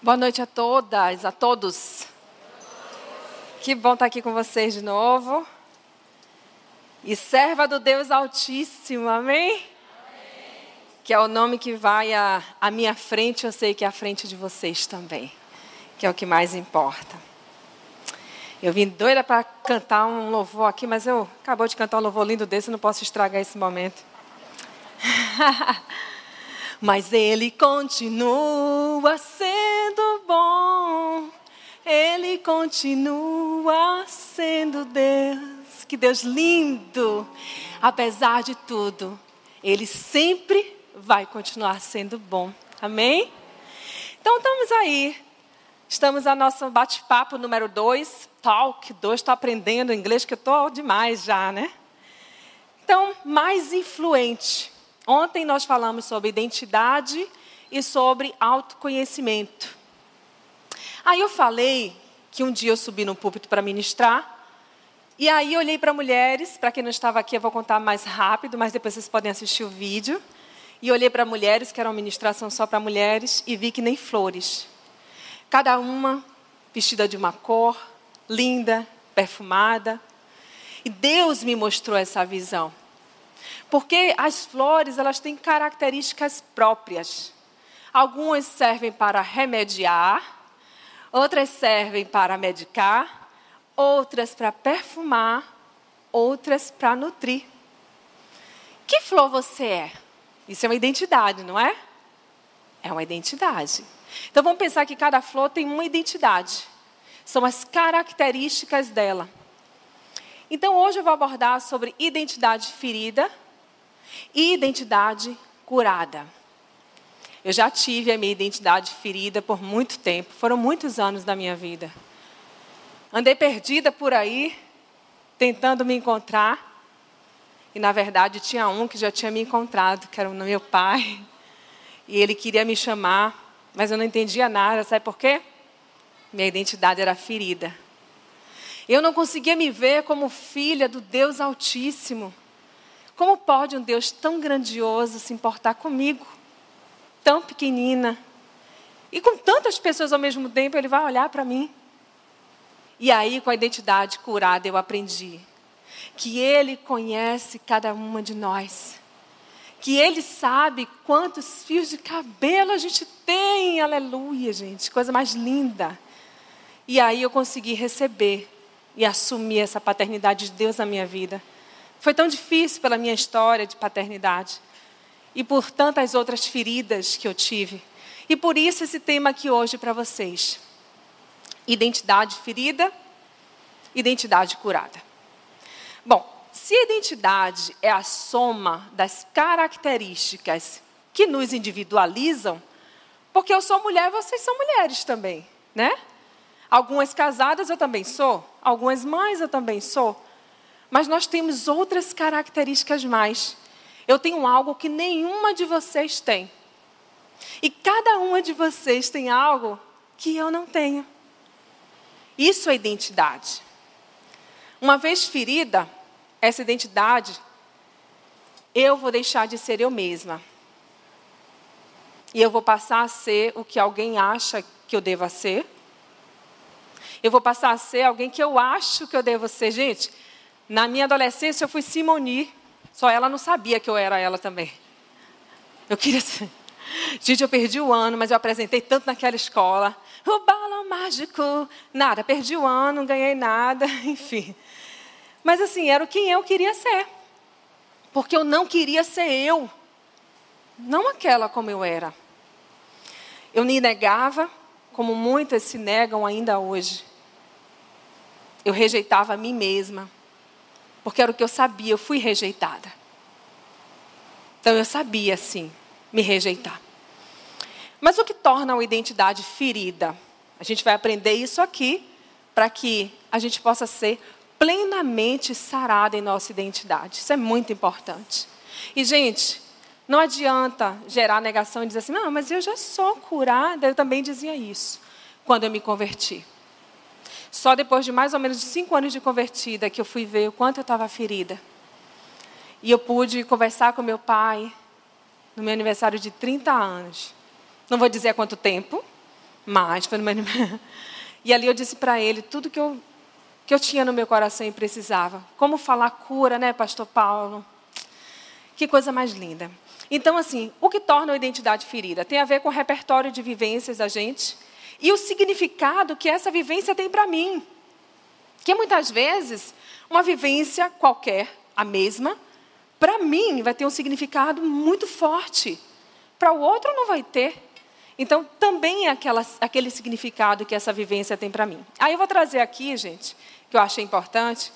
Boa noite a todas, a todos. Que bom estar aqui com vocês de novo. E serva do Deus Altíssimo, amém? amém. Que é o nome que vai à, minha frente, eu sei que é à frente de vocês também, que é o que mais importa. Eu vim doida para cantar um louvor aqui, mas eu acabou de cantar um louvor lindo desse, não posso estragar esse momento. mas ele continua sendo bom. Ele continua sendo Deus. Que Deus lindo! Apesar de tudo, ele sempre vai continuar sendo bom. Amém? Então estamos aí. Estamos a nosso bate-papo número 2, Talk 2. Estou aprendendo inglês, que eu estou demais já, né? Então, mais influente. Ontem nós falamos sobre identidade e sobre autoconhecimento. Aí eu falei que um dia eu subi no púlpito para ministrar, e aí eu olhei para mulheres, para quem não estava aqui eu vou contar mais rápido, mas depois vocês podem assistir o vídeo. E olhei para mulheres, que era uma ministração só para mulheres, e vi que nem flores. Cada uma vestida de uma cor, linda, perfumada. E Deus me mostrou essa visão. Porque as flores, elas têm características próprias. Algumas servem para remediar, outras servem para medicar, outras para perfumar, outras para nutrir. Que flor você é? Isso é uma identidade, não é? É uma identidade. Então vamos pensar que cada flor tem uma identidade. São as características dela. Então hoje eu vou abordar sobre identidade ferida e identidade curada. Eu já tive a minha identidade ferida por muito tempo, foram muitos anos da minha vida. Andei perdida por aí, tentando me encontrar. E na verdade tinha um que já tinha me encontrado, que era o meu pai. E ele queria me chamar, mas eu não entendia nada, sabe por quê? Minha identidade era ferida. Eu não conseguia me ver como filha do Deus Altíssimo. Como pode um Deus tão grandioso se importar comigo, tão pequenina, e com tantas pessoas ao mesmo tempo, ele vai olhar para mim? E aí, com a identidade curada, eu aprendi que ele conhece cada uma de nós. Que ele sabe quantos fios de cabelo a gente tem. Aleluia, gente. Coisa mais linda. E aí eu consegui receber e assumir essa paternidade de Deus na minha vida. Foi tão difícil pela minha história de paternidade e por tantas outras feridas que eu tive. E por isso esse tema aqui hoje para vocês. Identidade ferida, identidade curada. Bom, se a identidade é a soma das características que nos individualizam, porque eu sou mulher, vocês são mulheres também, né? Algumas casadas eu também sou, algumas mães eu também sou. Mas nós temos outras características mais. Eu tenho algo que nenhuma de vocês tem. E cada uma de vocês tem algo que eu não tenho. Isso é identidade. Uma vez ferida, essa identidade, eu vou deixar de ser eu mesma. E eu vou passar a ser o que alguém acha que eu deva ser. Eu vou passar a ser alguém que eu acho que eu devo ser. Gente, na minha adolescência, eu fui Simoni. Só ela não sabia que eu era ela também. Eu queria ser. Gente, eu perdi o ano, mas eu apresentei tanto naquela escola. O balão mágico. Nada, perdi o ano, não ganhei nada, enfim. Mas assim, era quem eu queria ser. Porque eu não queria ser eu. Não aquela como eu era. Eu me negava, como muitas se negam ainda hoje. Eu rejeitava a mim mesma porque era o que eu sabia, eu fui rejeitada. Então eu sabia, sim, me rejeitar. Mas o que torna uma identidade ferida? A gente vai aprender isso aqui para que a gente possa ser plenamente sarada em nossa identidade. Isso é muito importante. E, gente, não adianta gerar negação e dizer assim, não, mas eu já sou curada. Eu também dizia isso quando eu me converti. Só depois de mais ou menos cinco anos de convertida que eu fui ver o quanto eu estava ferida. E eu pude conversar com meu pai no meu aniversário de 30 anos. Não vou dizer há quanto tempo, mais. Foi numa... E ali eu disse para ele tudo que eu, que eu tinha no meu coração e precisava. Como falar cura, né, Pastor Paulo? Que coisa mais linda. Então, assim, o que torna a identidade ferida tem a ver com o repertório de vivências da gente e o significado que essa vivência tem para mim. Que muitas vezes, uma vivência qualquer, a mesma, para mim vai ter um significado muito forte. Para o outro não vai ter. Então, também é aquela, aquele significado que essa vivência tem para mim. Aí eu vou trazer aqui, gente, que eu achei importante,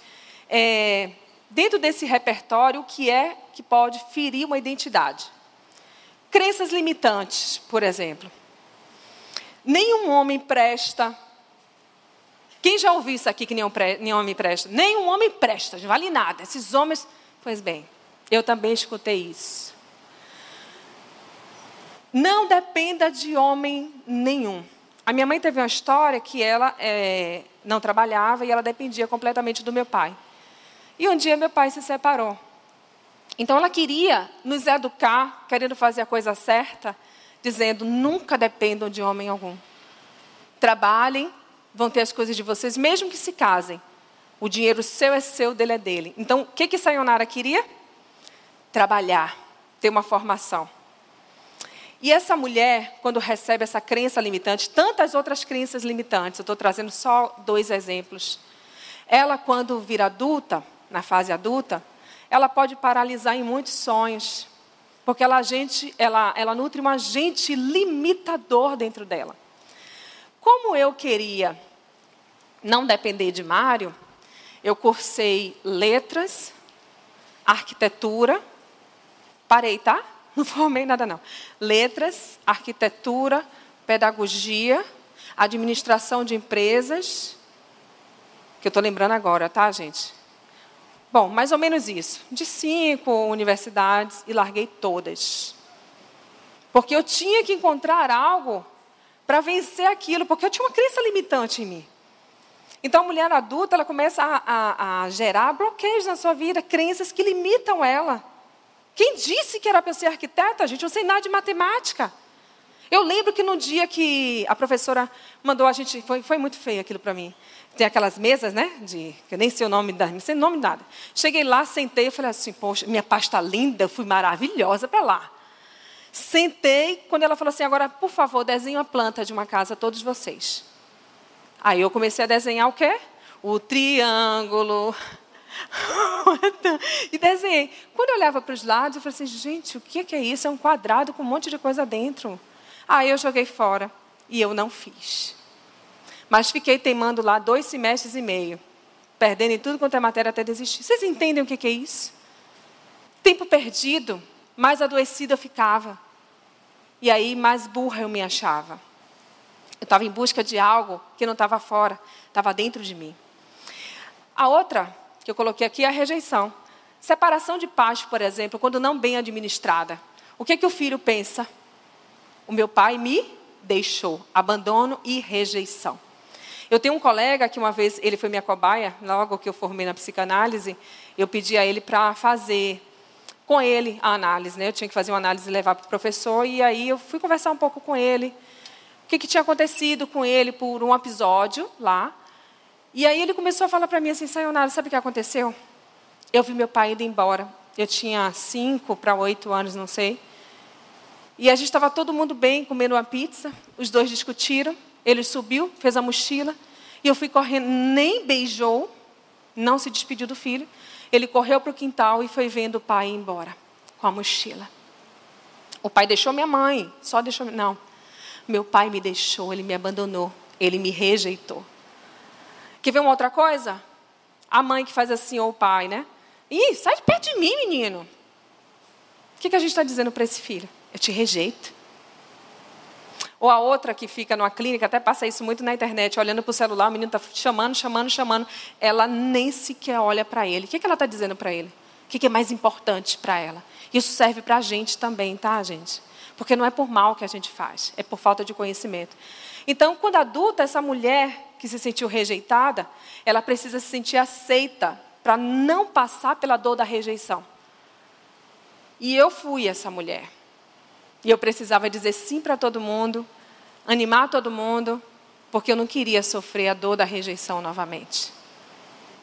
é, dentro desse repertório, o que é que pode ferir uma identidade. Crenças limitantes, por exemplo. Nenhum homem presta. Quem já ouviu isso aqui que nenhum, pre... nenhum homem presta? Nenhum homem presta, não vale nada. Esses homens. Pois bem, eu também escutei isso. Não dependa de homem nenhum. A minha mãe teve uma história que ela é, não trabalhava e ela dependia completamente do meu pai. E um dia meu pai se separou. Então ela queria nos educar, querendo fazer a coisa certa, dizendo: nunca dependam de homem algum. Trabalhem, vão ter as coisas de vocês, mesmo que se casem. O dinheiro seu é seu, dele é dele. Então, o que que Sayonara queria? Trabalhar, ter uma formação. E essa mulher, quando recebe essa crença limitante, tantas outras crenças limitantes, eu estou trazendo só dois exemplos. Ela, quando vira adulta, na fase adulta, ela pode paralisar em muitos sonhos, porque ela, agente, ela, ela nutre um agente limitador dentro dela. Como eu queria não depender de Mário, eu cursei letras, arquitetura, parei, tá? Não formei nada, não. Letras, arquitetura, pedagogia, administração de empresas, que eu estou lembrando agora, tá, gente? Bom, mais ou menos isso. De cinco universidades e larguei todas. Porque eu tinha que encontrar algo para vencer aquilo, porque eu tinha uma crença limitante em mim. Então, a mulher adulta, ela começa a, a, a gerar bloqueios na sua vida, crenças que limitam ela. Quem disse que era para ser arquiteta, gente? Eu sei nada de matemática. Eu lembro que no dia que a professora mandou a gente, foi, foi muito feio aquilo para mim. Tem aquelas mesas, né? De, nem sei o nome da, não sei o nome nada. Cheguei lá, sentei, eu falei assim, poxa, minha pasta linda, eu fui maravilhosa para lá. Sentei, quando ela falou assim, agora, por favor, desenhe a planta de uma casa, todos vocês. Aí eu comecei a desenhar o quê? O triângulo, e desenhei. Quando eu olhava para os lados, eu falei assim, gente, o que é isso? É um quadrado com um monte de coisa dentro. Aí eu joguei fora e eu não fiz. Mas fiquei teimando lá dois semestres e meio, perdendo em tudo quanto é matéria até desistir. Vocês entendem o que é isso? Tempo perdido, mais adoecida eu ficava. E aí, mais burra eu me achava. Eu estava em busca de algo que não estava fora, estava dentro de mim. A outra que eu coloquei aqui é a rejeição. Separação de pais, por exemplo, quando não bem administrada. O que, que o filho pensa? O meu pai me deixou. Abandono e rejeição. Eu tenho um colega que uma vez, ele foi minha cobaia, logo que eu formei na psicanálise, eu pedi a ele para fazer com ele a análise. Né? Eu tinha que fazer uma análise e levar para o professor, e aí eu fui conversar um pouco com ele. O que, que tinha acontecido com ele por um episódio lá, e aí ele começou a falar para mim assim, Sayonara, sabe o que aconteceu? Eu vi meu pai indo embora. Eu tinha cinco para oito anos, não sei. E a gente estava todo mundo bem, comendo uma pizza. Os dois discutiram. Ele subiu, fez a mochila. E eu fui correndo, nem beijou, não se despediu do filho. Ele correu para o quintal e foi vendo o pai ir embora com a mochila. O pai deixou minha mãe, só deixou. Não. Meu pai me deixou, ele me abandonou, ele me rejeitou. Quer ver uma outra coisa? A mãe que faz assim, ou o pai, né? Ih, sai de perto de mim, menino. O que, que a gente está dizendo para esse filho? Eu te rejeito. Ou a outra que fica numa clínica, até passa isso muito na internet, olhando para o celular, o menino está chamando, chamando, chamando. Ela nem sequer olha para ele. O que, que ela está dizendo para ele? O que, que é mais importante para ela? Isso serve para a gente também, tá, gente? Porque não é por mal que a gente faz, é por falta de conhecimento. Então, quando adulta, essa mulher que se sentiu rejeitada, ela precisa se sentir aceita para não passar pela dor da rejeição. E eu fui essa mulher. E eu precisava dizer sim para todo mundo, animar todo mundo, porque eu não queria sofrer a dor da rejeição novamente.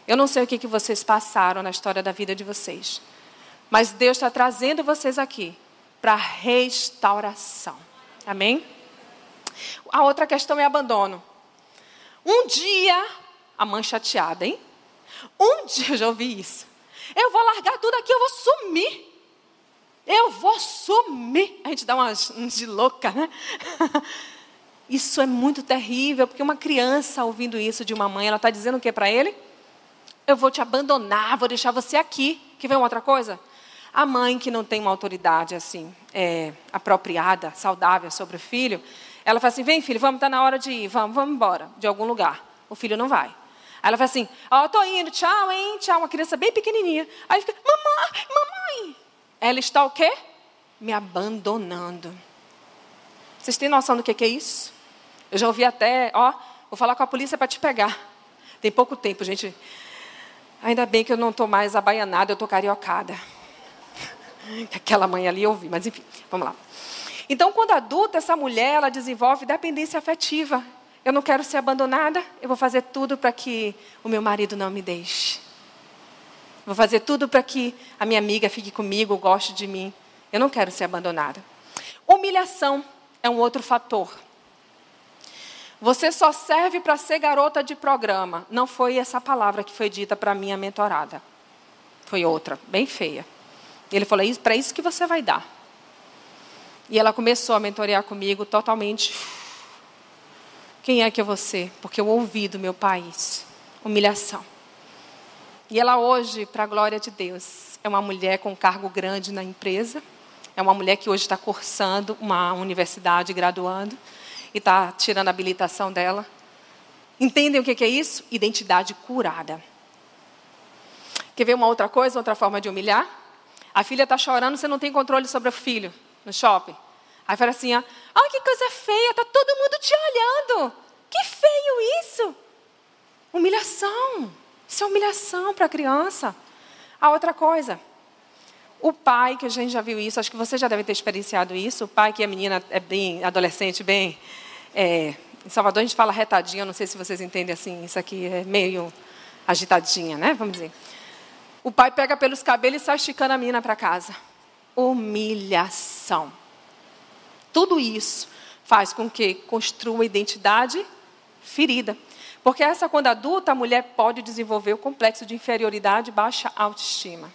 Eu não sei o que, que vocês passaram na história da vida de vocês, mas Deus está trazendo vocês aqui para restauração. Amém? A outra questão é abandono. Um dia, a mãe chateada, hein? Um dia, eu já ouvi isso. Eu vou largar tudo aqui, eu vou sumir. Eu vou sumir. A gente dá umas, de louca, né? Isso é muito terrível, porque uma criança ouvindo isso de uma mãe, ela está dizendo o que para ele? Eu vou te abandonar, vou deixar você aqui. Que vem outra coisa? A mãe que não tem uma autoridade assim é, apropriada, saudável sobre o filho, ela fala assim: vem filho, vamos, está na hora de ir, vamos, vamos embora de algum lugar. O filho não vai. Aí ela fala assim: ó, oh, tô indo, tchau, hein, tchau. Uma criança bem pequenininha. Aí fica: mamãe, mamãe. Ela está o quê? Me abandonando. Vocês têm noção do que é isso? Eu já ouvi até, ó, vou falar com a polícia para te pegar. Tem pouco tempo, gente. Ainda bem que eu não estou mais abaianada, eu estou cariocada. Aquela mãe ali eu ouvi, mas enfim, vamos lá. Então, quando adulta, essa mulher, ela desenvolve dependência afetiva. Eu não quero ser abandonada, eu vou fazer tudo para que o meu marido não me deixe. Vou fazer tudo para que a minha amiga fique comigo, goste de mim. Eu não quero ser abandonada. Humilhação é um outro fator. Você só serve para ser garota de programa. Não foi essa palavra que foi dita para minha mentorada. Foi outra, bem feia. Ele falou: é para isso que você vai dar. E ela começou a mentorear comigo totalmente. Quem é que é você? Porque eu ouvi do meu país humilhação. E ela hoje, para a glória de Deus, é uma mulher com cargo grande na empresa. É uma mulher que hoje está cursando uma universidade, graduando, e está tirando a habilitação dela. Entendem o que é isso? Identidade curada. Quer ver uma outra coisa, outra forma de humilhar? A filha está chorando, você não tem controle sobre o filho no shopping. Aí fala assim, ah, que coisa feia, está todo mundo te olhando. Que feio isso. Humilhação. Isso é humilhação para a criança. A outra coisa, o pai, que a gente já viu isso, acho que você já deve ter experienciado isso, o pai que a menina é bem adolescente, bem... É, em Salvador a gente fala retadinha, não sei se vocês entendem assim, isso aqui é meio agitadinha, né? Vamos dizer. O pai pega pelos cabelos e sai esticando a menina para casa. Humilhação. Tudo isso faz com que construa identidade ferida. Porque essa, quando adulta, a mulher pode desenvolver o complexo de inferioridade e baixa autoestima.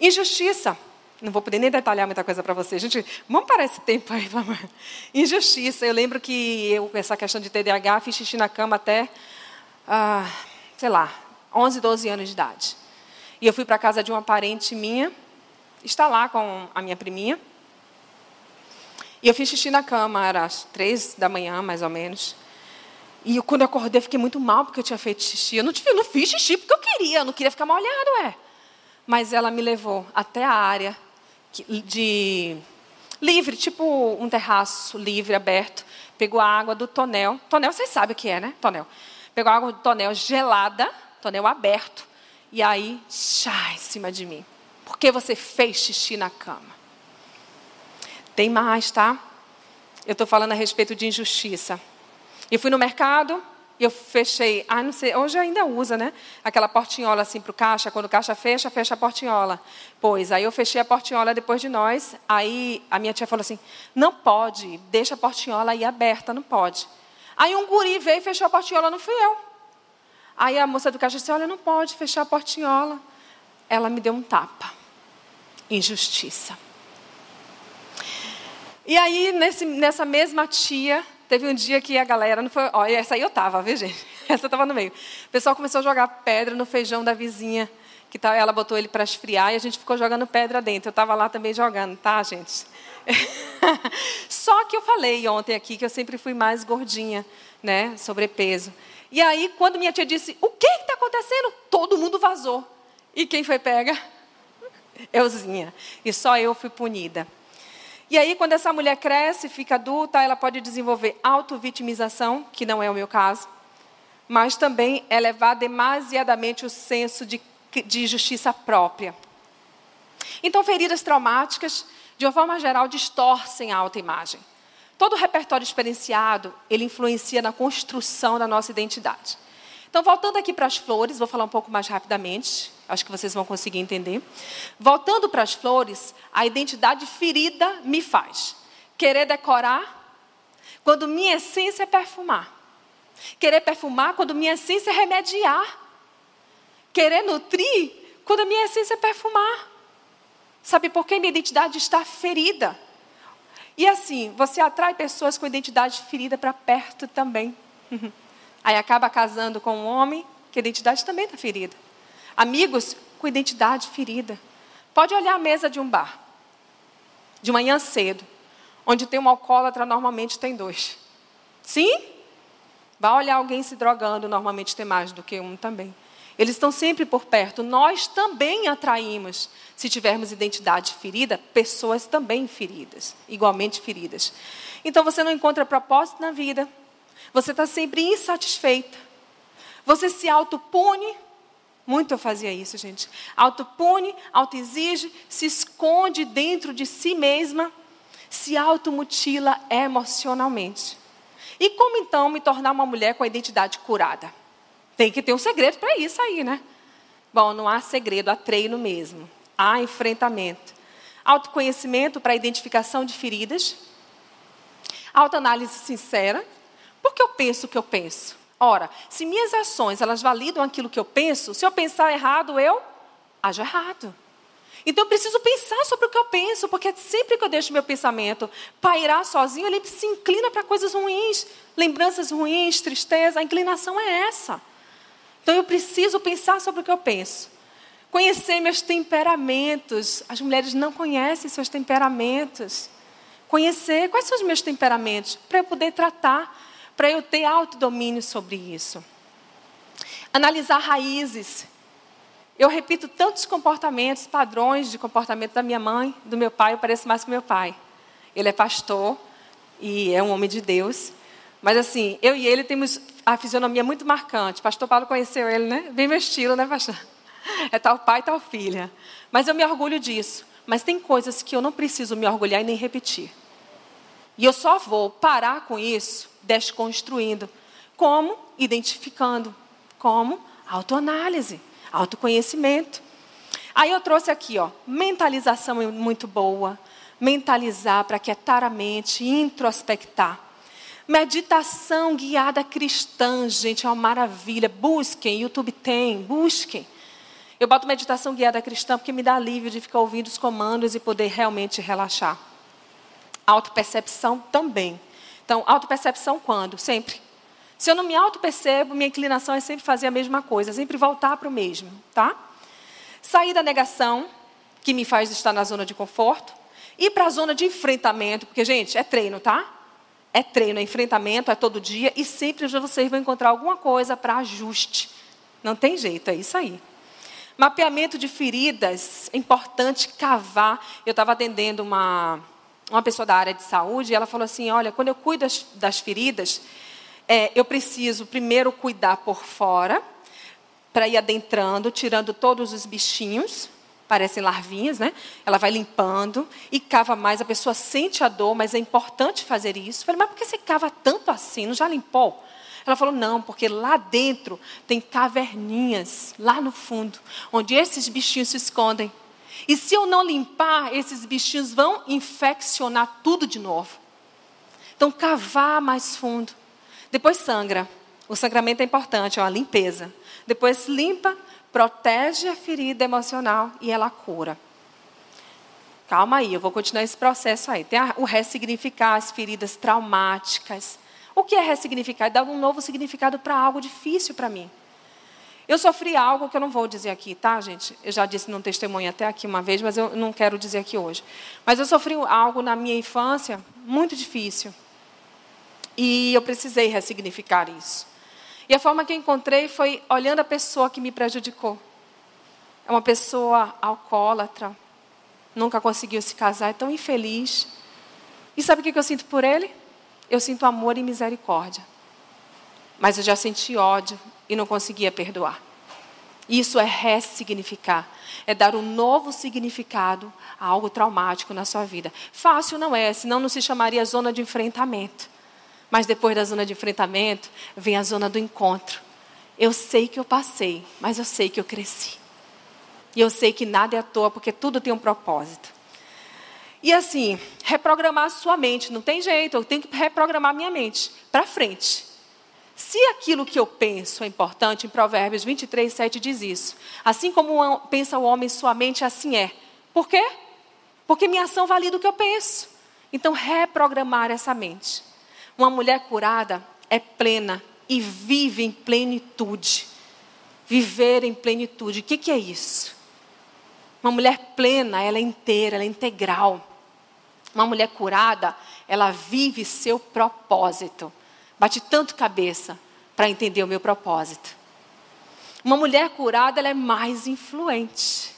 Injustiça. Não vou poder nem detalhar muita coisa para vocês. Gente, vamos parar esse tempo aí. Vamos. Injustiça. Eu lembro que eu, essa questão de TDAH, fiz xixi na cama até, ah, sei lá, 11, 12 anos de idade. E eu fui para a casa de uma parente minha, está lá com a minha priminha. E eu fiz xixi na cama, era às três da manhã, mais ou menos. E eu, quando eu acordei, fiquei muito mal porque eu tinha feito xixi. Eu não, eu não fiz xixi porque eu queria, eu não queria ficar molhado, é. Mas ela me levou até a área de livre, tipo um terraço livre, aberto. Pegou a água do tonel. Tonel, vocês sabem o que é, né? Tonel. Pegou a água do tonel gelada, tonel aberto e aí, chá em cima de mim. Por que você fez xixi na cama? Tem mais, tá? Eu estou falando a respeito de injustiça. Eu fui no mercado e eu fechei, ah, não sei, hoje ainda usa, né? Aquela portinhola assim para o caixa, quando o caixa fecha, fecha a portinhola. Pois, aí eu fechei a portinhola depois de nós, aí a minha tia falou assim, não pode, deixa a portinhola aí aberta, não pode. Aí um guri veio e fechou a portinhola, não fui eu. Aí a moça do caixa disse: Olha, não pode fechar a portinhola. Ela me deu um tapa. Injustiça. E aí, nesse, nessa mesma tia, teve um dia que a galera não foi. Olha, essa aí eu tava, viu, gente? Essa eu tava no meio. O pessoal começou a jogar pedra no feijão da vizinha. Que tá, ela botou ele para esfriar e a gente ficou jogando pedra dentro. Eu estava lá também jogando, tá, gente? Só que eu falei ontem aqui que eu sempre fui mais gordinha, né? Sobrepeso. E aí, quando minha tia disse, o que está acontecendo? Todo mundo vazou. E quem foi pega? Euzinha. E só eu fui punida. E aí, quando essa mulher cresce, fica adulta, ela pode desenvolver autovitimização, que não é o meu caso, mas também elevar demasiadamente o senso de, de justiça própria. Então, feridas traumáticas, de uma forma geral, distorcem a autoimagem. Todo o repertório experienciado, ele influencia na construção da nossa identidade. Então, voltando aqui para as flores, vou falar um pouco mais rapidamente, acho que vocês vão conseguir entender. Voltando para as flores, a identidade ferida me faz querer decorar quando minha essência é perfumar. Querer perfumar quando minha essência é remediar. Querer nutrir quando minha essência é perfumar. Sabe por que minha identidade está ferida? E assim, você atrai pessoas com identidade ferida para perto também. Aí acaba casando com um homem que a identidade também está ferida. Amigos com identidade ferida. Pode olhar a mesa de um bar, de manhã cedo, onde tem um alcoólatra, normalmente tem dois. Sim? Vai olhar alguém se drogando, normalmente tem mais do que um também. Eles estão sempre por perto. Nós também atraímos, se tivermos identidade ferida, pessoas também feridas, igualmente feridas. Então você não encontra propósito na vida, você está sempre insatisfeita. Você se autopune. Muito eu fazia isso, gente. Autopune, autoexige, se esconde dentro de si mesma, se automutila emocionalmente. E como então me tornar uma mulher com a identidade curada? Tem que ter um segredo para isso aí, né? Bom, não há segredo, há treino mesmo. Há enfrentamento. Autoconhecimento para identificação de feridas. Autoanálise sincera por que eu penso o que eu penso? Ora, se minhas ações elas validam aquilo que eu penso, se eu pensar errado, eu ajo errado. Então eu preciso pensar sobre o que eu penso, porque sempre que eu deixo meu pensamento pairar sozinho, ele se inclina para coisas ruins, lembranças ruins, tristeza, a inclinação é essa. Então eu preciso pensar sobre o que eu penso. Conhecer meus temperamentos. As mulheres não conhecem seus temperamentos. Conhecer quais são os meus temperamentos para eu poder tratar para eu ter autodomínio sobre isso. Analisar raízes. Eu repito tantos comportamentos, padrões de comportamento da minha mãe, do meu pai, eu pareço mais com meu pai. Ele é pastor e é um homem de Deus. Mas assim, eu e ele temos a fisionomia muito marcante. Pastor Paulo conheceu ele, né? Bem meu estilo, né, pastor? É tal pai, tal filha. Mas eu me orgulho disso. Mas tem coisas que eu não preciso me orgulhar e nem repetir. E eu só vou parar com isso desconstruindo. Como? Identificando. Como? Autoanálise, autoconhecimento. Aí eu trouxe aqui, ó, mentalização é muito boa. Mentalizar para quietar a mente, introspectar. Meditação guiada cristã, gente, é uma maravilha. Busquem, YouTube tem, busquem. Eu boto meditação guiada cristã porque me dá alívio de ficar ouvindo os comandos e poder realmente relaxar. Autopercepção também. Então, autopercepção quando? Sempre. Se eu não me autopercebo, minha inclinação é sempre fazer a mesma coisa, sempre voltar para o mesmo, tá? Sair da negação, que me faz estar na zona de conforto, ir para a zona de enfrentamento, porque, gente, é treino, tá? É treino, é enfrentamento, é todo dia, e sempre vocês vão encontrar alguma coisa para ajuste. Não tem jeito, é isso aí. Mapeamento de feridas, é importante cavar. Eu estava atendendo uma uma pessoa da área de saúde, ela falou assim: Olha, quando eu cuido das, das feridas, é, eu preciso primeiro cuidar por fora, para ir adentrando, tirando todos os bichinhos, parecem larvinhas, né? Ela vai limpando e cava mais. A pessoa sente a dor, mas é importante fazer isso. Eu falei, mas por que você cava tanto assim? Não já limpou? Ela falou, não, porque lá dentro tem caverninhas, lá no fundo, onde esses bichinhos se escondem. E se eu não limpar, esses bichinhos vão infeccionar tudo de novo. Então, cavar mais fundo. Depois sangra. O sangramento é importante, é uma limpeza. Depois limpa, protege a ferida emocional e ela cura. Calma aí, eu vou continuar esse processo aí. Tem o ressignificar as feridas traumáticas. O que é ressignificar? É dar um novo significado para algo difícil para mim. Eu sofri algo que eu não vou dizer aqui, tá, gente? Eu já disse num testemunho até aqui uma vez, mas eu não quero dizer aqui hoje. Mas eu sofri algo na minha infância muito difícil. E eu precisei ressignificar isso. E a forma que eu encontrei foi olhando a pessoa que me prejudicou. É uma pessoa alcoólatra, nunca conseguiu se casar, é tão infeliz. E sabe o que eu sinto por ele? Eu sinto amor e misericórdia. Mas eu já senti ódio, e não conseguia perdoar. Isso é ressignificar. É dar um novo significado a algo traumático na sua vida. Fácil não é, senão não se chamaria zona de enfrentamento. Mas depois da zona de enfrentamento, vem a zona do encontro. Eu sei que eu passei, mas eu sei que eu cresci. E eu sei que nada é à toa, porque tudo tem um propósito. E assim, reprogramar a sua mente, não tem jeito, eu tenho que reprogramar minha mente para frente. Se aquilo que eu penso é importante, em Provérbios 23, 7 diz isso. Assim como pensa o homem, sua mente assim é. Por quê? Porque minha ação valida o que eu penso. Então, reprogramar essa mente. Uma mulher curada é plena e vive em plenitude. Viver em plenitude. O que, que é isso? Uma mulher plena, ela é inteira, ela é integral. Uma mulher curada, ela vive seu propósito. Bate tanto cabeça para entender o meu propósito. Uma mulher curada, ela é mais influente.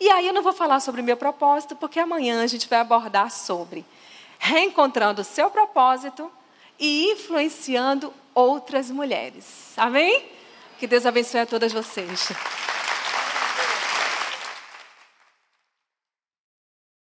E aí eu não vou falar sobre o meu propósito, porque amanhã a gente vai abordar sobre reencontrando o seu propósito e influenciando outras mulheres. Amém? Que Deus abençoe a todas vocês.